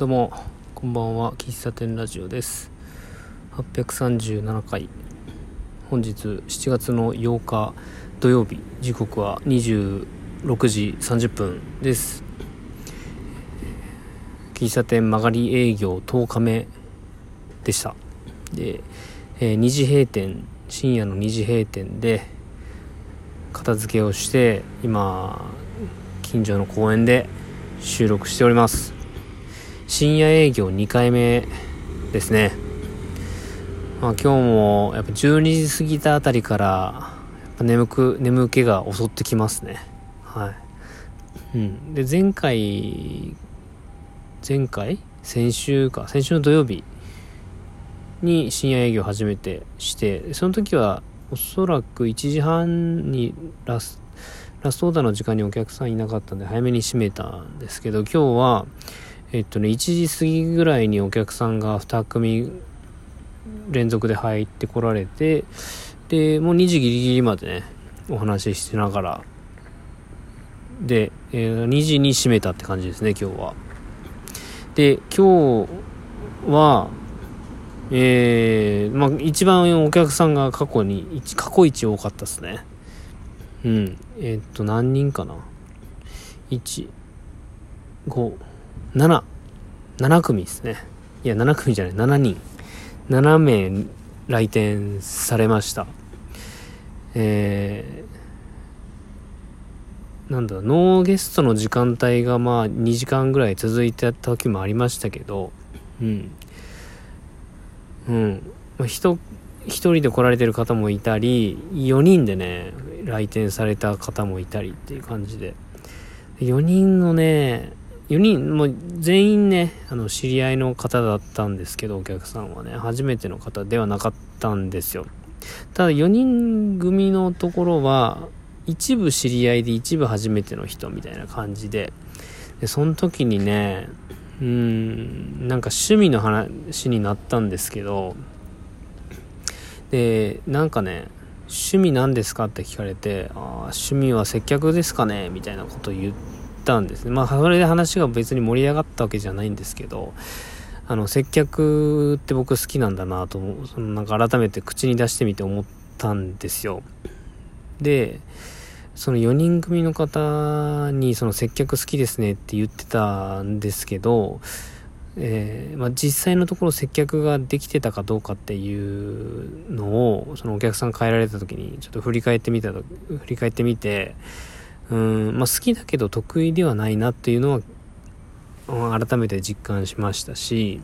どうもこんばんは喫茶店ラジオです。837回。本日7月の8日土曜日。時刻は26時30分です。喫茶店曲がり営業10日目でした。で、えー、2時閉店深夜の2時閉店で片付けをして今近所の公園で収録しております。深夜営業2回目ですね、まあ、今日もやっぱ12時過ぎたあたりから眠く眠気が襲ってきますね。はい。うん。で前回前回？先週か。先週の土曜日に深夜営業初めてしてその時はおそらく1時半にラスラストオーダーの時間にお客さんいなかったんで早めに閉めたんですけど今日はえっとね、1時過ぎぐらいにお客さんが2組連続で入ってこられて、で、もう2時ギリギリまでね、お話ししながら、で、えー、2時に閉めたって感じですね、今日は。で、今日は、えー、まあ、一番お客さんが過去に、過去一多かったですね。うん。えー、っと、何人かな ?1、5、7、7組ですね。いや、7組じゃない、7人。7名来店されました。えー、なんだ、ノーゲストの時間帯がまあ2時間ぐらい続いてた時もありましたけど、うん。うん。まあ、人、一人で来られてる方もいたり、4人でね、来店された方もいたりっていう感じで。4人のね、4人、もう全員ね、あの、知り合いの方だったんですけど、お客さんはね、初めての方ではなかったんですよ。ただ4人組のところは、一部知り合いで一部初めての人みたいな感じで、で、その時にね、うん、なんか趣味の話になったんですけど、で、なんかね、趣味何ですかって聞かれて、あ、趣味は接客ですかねみたいなこと言って、ったんですね。まあ、それで話が別に盛り上がったわけじゃないんですけど、あの、接客って僕好きなんだなと、そのなんか改めて口に出してみて思ったんですよ。で、その4人組の方にその接客好きですねって言ってたんですけど、えー、まあ、実際のところ接客ができてたかどうかっていうのをそのお客さん帰られた時にちょっと振り返ってみた振り返ってみてうん、まあ、好きだけど得意ではないなっていうのは改めて実感しましたし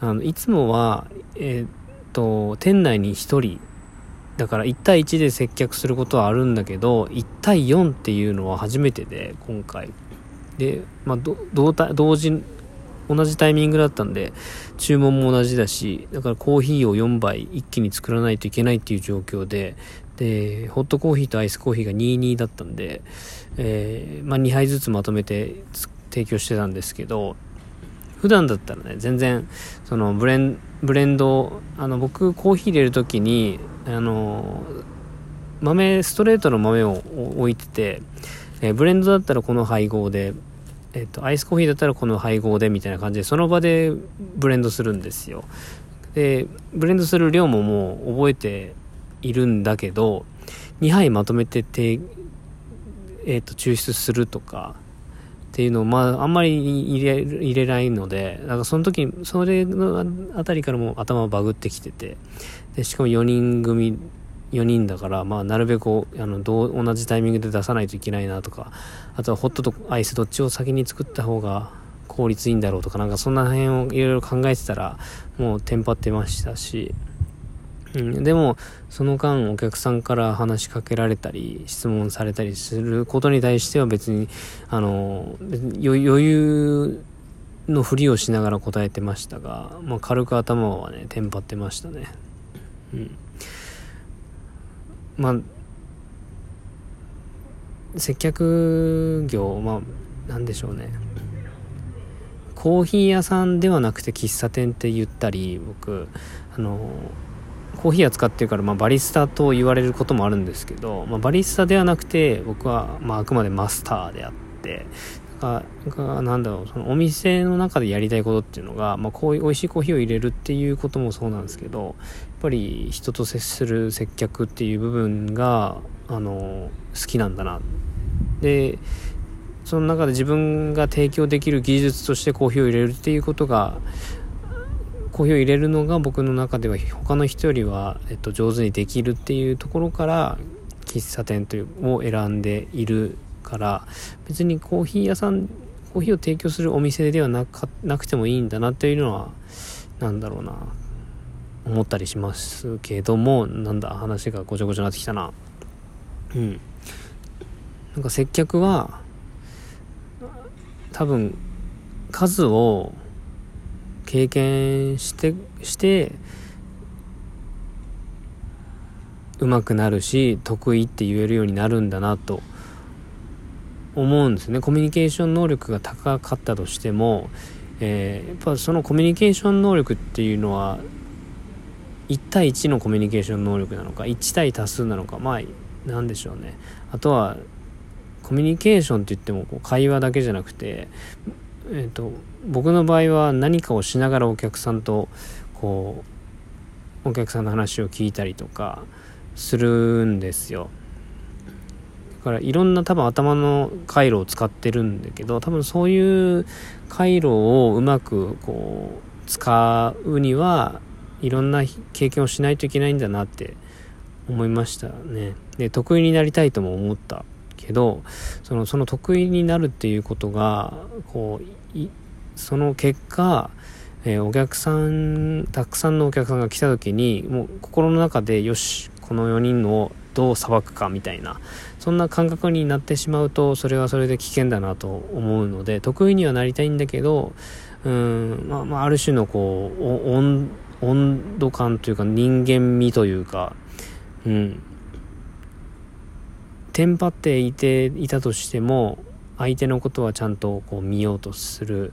あのいつもは、えー、っと店内に1人だから1対1で接客することはあるんだけど1対4っていうのは初めてで今回。で、まあ、同同時同じタイミングだったんで注文も同じだしだからコーヒーを4杯一気に作らないといけないっていう状況でで、ホットコーヒーとアイスコーヒーが22だったんで、えー、まあ、2杯ずつまとめて提供してたんですけど、普段だったらね、全然、そのブレン、ブレンド、あの、僕コーヒー入れるときに、あの、豆、ストレートの豆を置いてて、えー、ブレンドだったらこの配合で、えっ、と、アイスコーヒーだったらこの配合でみたいな感じで、その場でブレンドするんですよ。で、ブレンドする量ももう覚えているんだけど2杯まとめてて、えーと、抽出するとかっていうのを、まあ、あんまり入れ入れないのでだかその時それのあたりからも頭バグってきててでしかも4人組4人だから、まあ、なるべくあのどう同じタイミングで出さないといけないなとかあとはホットとアイスどっちを先に作った方が効率いいんだろうとかなんかそんな辺をいろいろ考えてたらもうテンパってましたしうん、でもその間お客さんから話しかけられたり質問されたりすることに対しては別にあの余裕のふりをしながら答えてましたが、まあ、軽く頭はねテンパってましたね。うん。まあ接客業まあなんでしょうね。コーヒー屋さんではなくて喫茶店って言ったり僕あのコーヒー扱ってるから、まあ、バリスタと言われることもあるんですけど、まあ、バリスタではなくて僕は、まあ、あくまでマスターであってだががなんだろうそのお店の中でやりたいことっていうのが、まあ、こういう美味しいコーヒーを入れるっていうこともそうなんですけどやっぱり人と接する接客っていう部分があの好きなんだな。でその中で自分が提供できる技術としてコーヒーを入れるっていうことがコーヒーを入れるのが僕の中では他の人よりは、えっと、上手にできるっていうところから喫茶店というを選んでいるから別にコーヒー屋さんコーヒーを提供するお店ではなかなくてもいいんだなっていうのは何だろうな思ったりしますけどもなんだ話がごちゃごちゃになってきたな。うん。なんか接客は多分数を経験してして上手くなるし得意って言えるようになるんだなと思うんですね。コミュニケーション能力が高かったとしても、えー、やっぱそのコミュニケーション能力っていうのは1対1のコミュニケーション能力なのか1対多数なのかまあ何でしょうね。あとはコミュニケーションって言ってもこう会話だけじゃなくて、えーと、僕の場合は何かをしながらお客さんとこうお客さんの話を聞いたりとかするんですよだ。からいろんな多分頭の回路を使ってるんだけど多分そういう回路をうまくこう使うにはいろんな経験をしないといけないんだなって思いましたね。で得意になりたいとも思ったけどそのその得意になるっていうことがこうその結果えー、お客さんたくさんのお客さんが来た時にもう心の中でよしこの4人のどう裁くかみたいなそんな感覚になってしまうとそれはそれで危険だなと思うので得意にはなりたいんだけどうん、まあ、まあ、ある種のこう温温度感というか人間味というかうん。テンパっていていたとしても相手のことはちゃんとこう見ようとする。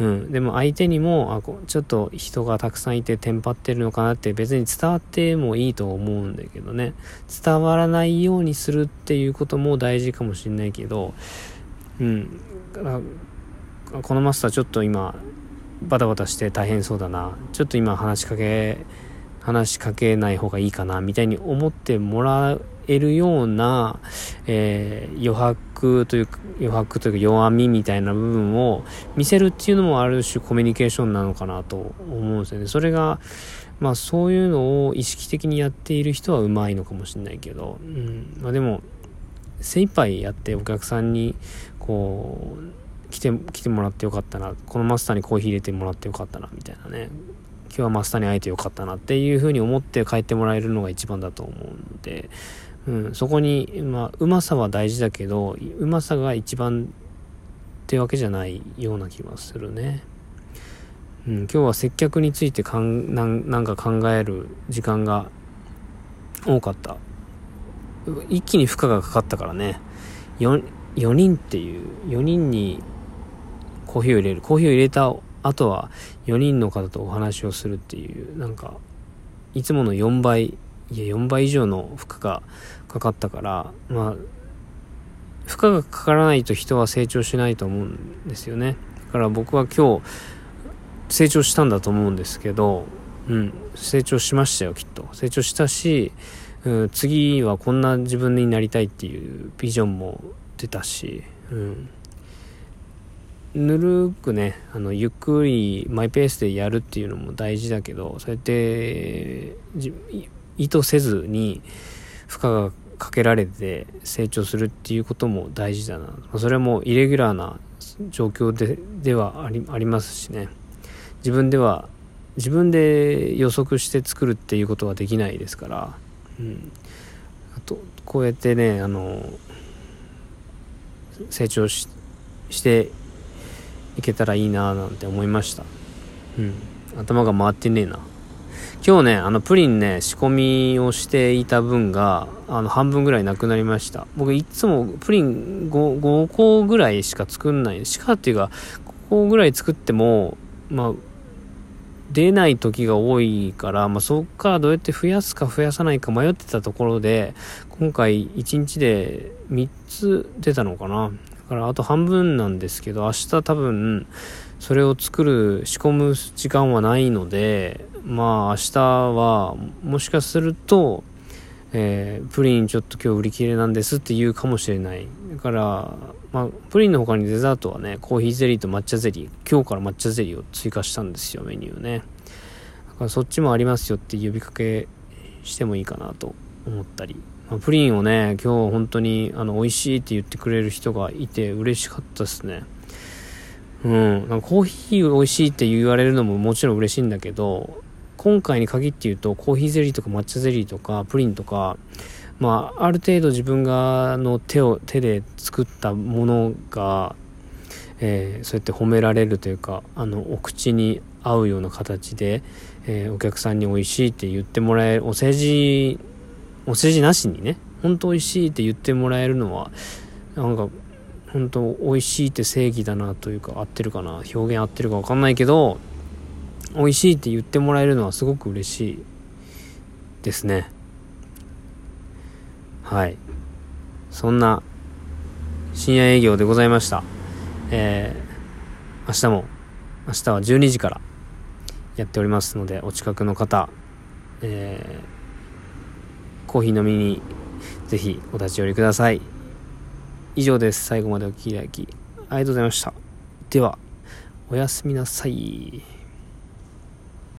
うん、でも相手にもあこちょっと人がたくさんいてテンパってるのかなって別に伝わってもいいと思うんだけどね。伝わらないようにするっていうことも大事かもしんないけどうん。このマスターちょっと今バタバタして大変そうだな。ちょっと今話しかけ話しかけない方がいいかなみたいに思ってもらえるような、えー、余白というか、余白というか弱みみたいな部分を見せるっていうのもある種コミュニケーションなのかなと思うんですよね。それが、まあそういうのを意識的にやっている人はうまいのかもしれないけど、うん、まあでも、精一杯やってお客さんに、こう、来て、来てもらってよかったな、このマスターにコーヒー入れてもらってよかったな、みたいなね。今日はマスターに会えてよかったなっていうふうに思って帰ってもらえるのが一番だと思うので、うん、そこに、まあ、うまさは大事だけど、うまさが一番ってわけじゃないような気がするね。うん、今日は接客についてかんなんなんか考える時間が多かった。一気に負荷がかかったからね。4, 4人っていう、4人にコーヒーを入れる。コーヒーを入れた後は4人の方とお話をするっていう、なんか、いつもの4倍いや4倍以上の負荷がかかったからまあ負荷がかからないと人は成長しないと思うんですよね。だから僕は今日成長したんだと思うんですけどうん成長しましたよきっと。成長したし、うん、次はこんな自分になりたいっていうビジョンも出たしうん。ぬるくねあのゆっくりマイペースでやるっていうのも大事だけどそうやって意図せずに負荷がかけられて成長するっていうことも大事だな。それもイレギュラーな状況でではありありますしね。自分では、自分で予測して作るっていうことはできないですから、うん。あと、こうやってね、あの、成長ししていけたらいいななんて思いました。うん。頭が回ってねえな。今日ね、あの、プリンね、仕込みをしていた分が、あの、半分ぐらいなくなりました。僕、いつもプリン 5, 5個ぐらいしか作んない。しかっていうか、5個ぐらい作っても、まあ、出ない時が多いから、まあ、そっからどうやって増やすか増やさないか迷ってたところで、今回1日で3つ出たのかな。だからあと半分なんですけど、明日多分、それを作る、仕込む時間はないので、まあ明日は、もしかすると、えー、プリンちょっと今日売り切れなんですって言うかもしれない。だから、まあ、プリンの他にデザートはね、コーヒーゼリーと抹茶ゼリー、今日から抹茶ゼリーを追加したんですよ、メニューね。だからそっちもありますよって呼びかけしてもいいかなと思ったり。プリンをね、今日本当にあの美味しいって言ってくれる人がいて嬉しかったですね。うん。なんかコーヒー美味しいって言われるのももちろん嬉しいんだけど、今回に限って言うと、コーヒーゼリーとか抹茶ゼリーとか、プリンとか、まあ、ある程度自分がの手を、手で作ったものが、えー、そうやって褒められるというか、あの、お口に合うような形で、えー、お客さんに美味しいって言ってもらえる、お世辞、お世辞なしにね、本当美味しいって言ってもらえるのは、なんか、本当美味しいって正義だなというか、合ってるかな、表現合ってるかわかんないけど、美味しいって言ってもらえるのはすごく嬉しいですね。はい。そんな深夜営業でございました。えー、明日も、明日は12時からやっておりますので、お近くの方、えー、コーヒー飲みにぜひお立ち寄りください。以上です。最後までお聴きいただき、ありがとうございました。では、おやすみなさい。